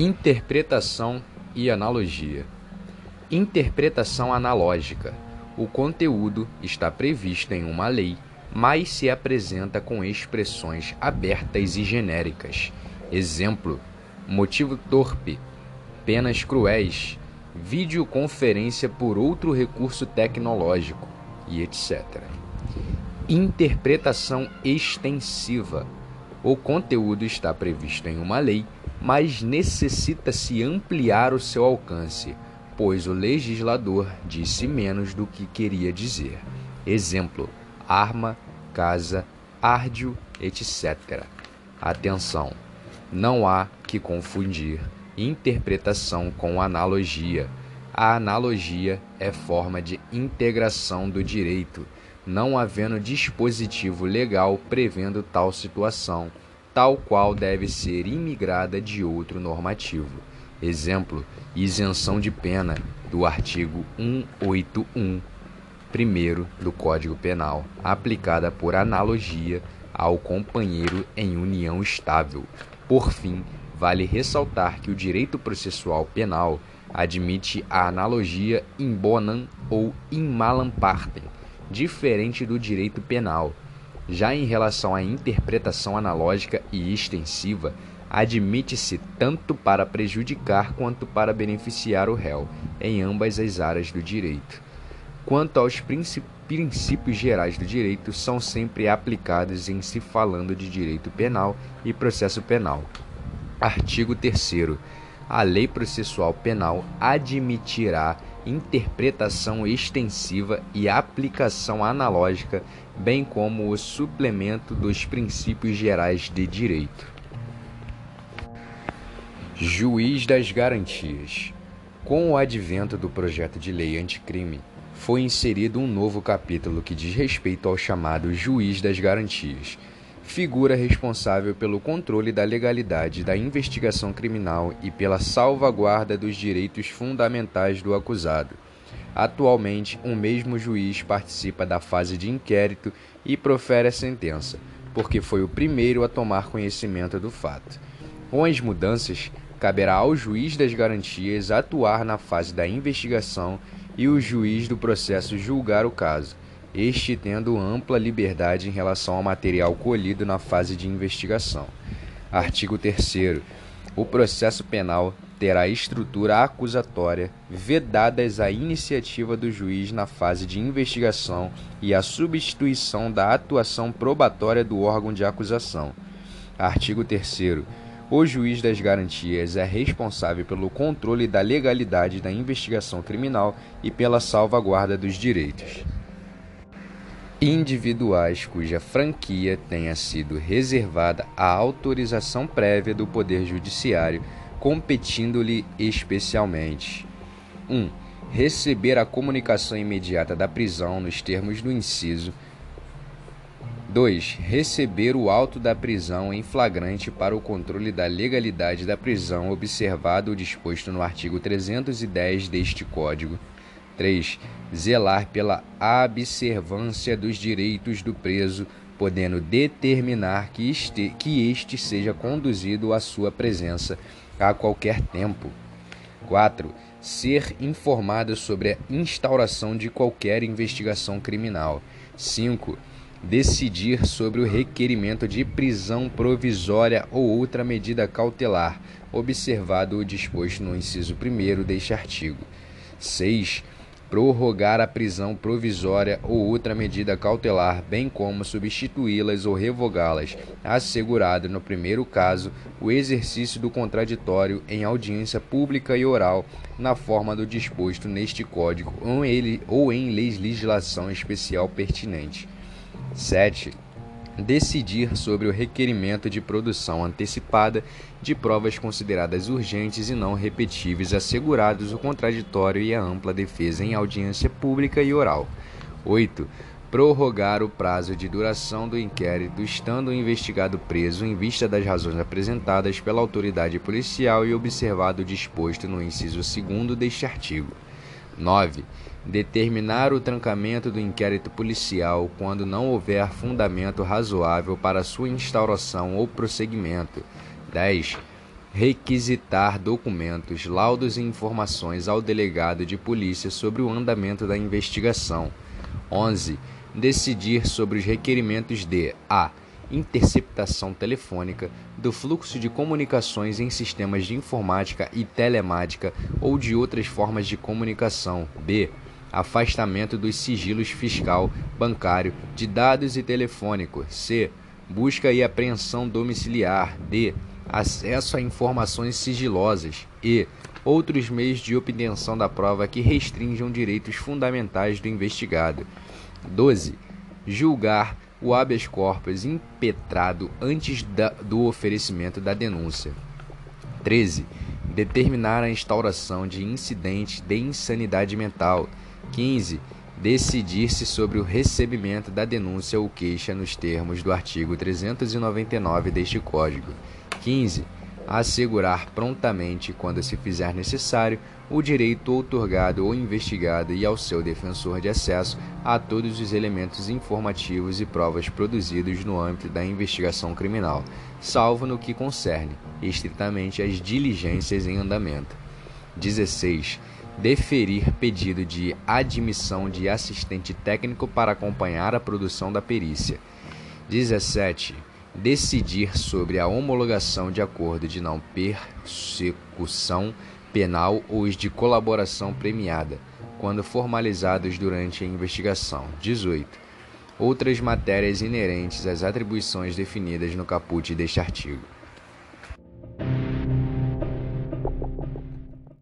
Interpretação e analogia. Interpretação analógica. O conteúdo está previsto em uma lei, mas se apresenta com expressões abertas e genéricas. Exemplo: motivo torpe, penas cruéis, videoconferência por outro recurso tecnológico e etc. Interpretação extensiva. O conteúdo está previsto em uma lei, mas necessita-se ampliar o seu alcance, pois o legislador disse menos do que queria dizer. Exemplo: arma, casa, árdio, etc. Atenção! Não há que confundir interpretação com analogia. A analogia é forma de integração do direito, não havendo dispositivo legal prevendo tal situação tal qual deve ser imigrada de outro normativo. Exemplo: isenção de pena do artigo 181, primeiro do Código Penal, aplicada por analogia ao companheiro em união estável. Por fim, vale ressaltar que o direito processual penal admite a analogia in bonam ou in malam partem, diferente do direito penal já em relação à interpretação analógica e extensiva, admite-se tanto para prejudicar quanto para beneficiar o réu, em ambas as áreas do direito. Quanto aos princípios gerais do direito, são sempre aplicados em se falando de direito penal e processo penal. Artigo 3. A lei processual penal admitirá interpretação extensiva e aplicação analógica, bem como o suplemento dos princípios gerais de direito. Juiz das Garantias. Com o advento do projeto de lei anticrime, foi inserido um novo capítulo que diz respeito ao chamado Juiz das Garantias figura responsável pelo controle da legalidade da investigação criminal e pela salvaguarda dos direitos fundamentais do acusado. Atualmente, um mesmo juiz participa da fase de inquérito e profere a sentença, porque foi o primeiro a tomar conhecimento do fato. Com as mudanças, caberá ao juiz das garantias atuar na fase da investigação e o juiz do processo julgar o caso este tendo ampla liberdade em relação ao material colhido na fase de investigação. Artigo 3. O processo penal terá estrutura acusatória, vedadas a iniciativa do juiz na fase de investigação e a substituição da atuação probatória do órgão de acusação. Artigo 3. O juiz das garantias é responsável pelo controle da legalidade da investigação criminal e pela salvaguarda dos direitos individuais cuja franquia tenha sido reservada à autorização prévia do Poder Judiciário, competindo-lhe especialmente: 1. Um, receber a comunicação imediata da prisão nos termos do inciso 2. Receber o auto da prisão em flagrante para o controle da legalidade da prisão, observado o disposto no artigo 310 deste Código. 3. Zelar pela observância dos direitos do preso, podendo determinar que este, que este seja conduzido à sua presença a qualquer tempo. 4. Ser informado sobre a instauração de qualquer investigação criminal. 5. Decidir sobre o requerimento de prisão provisória ou outra medida cautelar, observado o disposto no inciso 1 deste artigo. 6 prorrogar a prisão provisória ou outra medida cautelar, bem como substituí-las ou revogá-las, assegurado, no primeiro caso, o exercício do contraditório em audiência pública e oral, na forma do disposto neste Código ou, ele, ou em legislação especial pertinente. 7 decidir sobre o requerimento de produção antecipada de provas consideradas urgentes e não repetíveis, assegurados o contraditório e a ampla defesa em audiência pública e oral. 8. Prorrogar o prazo de duração do inquérito, estando o investigado preso em vista das razões apresentadas pela autoridade policial e observado o disposto no inciso 2 deste artigo. 9 determinar o trancamento do inquérito policial quando não houver fundamento razoável para sua instauração ou prosseguimento. 10. requisitar documentos, laudos e informações ao delegado de polícia sobre o andamento da investigação. 11. Decidir sobre os requerimentos de a interceptação telefônica do fluxo de comunicações em sistemas de informática e telemática ou de outras formas de comunicação. B. Afastamento dos sigilos fiscal, bancário, de dados e telefônico. C. Busca e apreensão domiciliar. D. Acesso a informações sigilosas. E. Outros meios de obtenção da prova que restringam direitos fundamentais do investigado. 12. Julgar o habeas corpus impetrado antes da, do oferecimento da denúncia. 13. Determinar a instauração de incidente de insanidade mental. 15. Decidir-se sobre o recebimento da denúncia ou queixa nos termos do artigo 399 deste Código. 15 assegurar prontamente, quando se fizer necessário, o direito outorgado ou investigado e ao seu defensor de acesso a todos os elementos informativos e provas produzidos no âmbito da investigação criminal, salvo no que concerne estritamente as diligências em andamento. 16. Deferir pedido de admissão de assistente técnico para acompanhar a produção da perícia. 17 decidir sobre a homologação de acordo de não persecução penal ou os de colaboração premiada, quando formalizados durante a investigação. 18. Outras matérias inerentes às atribuições definidas no caput deste artigo.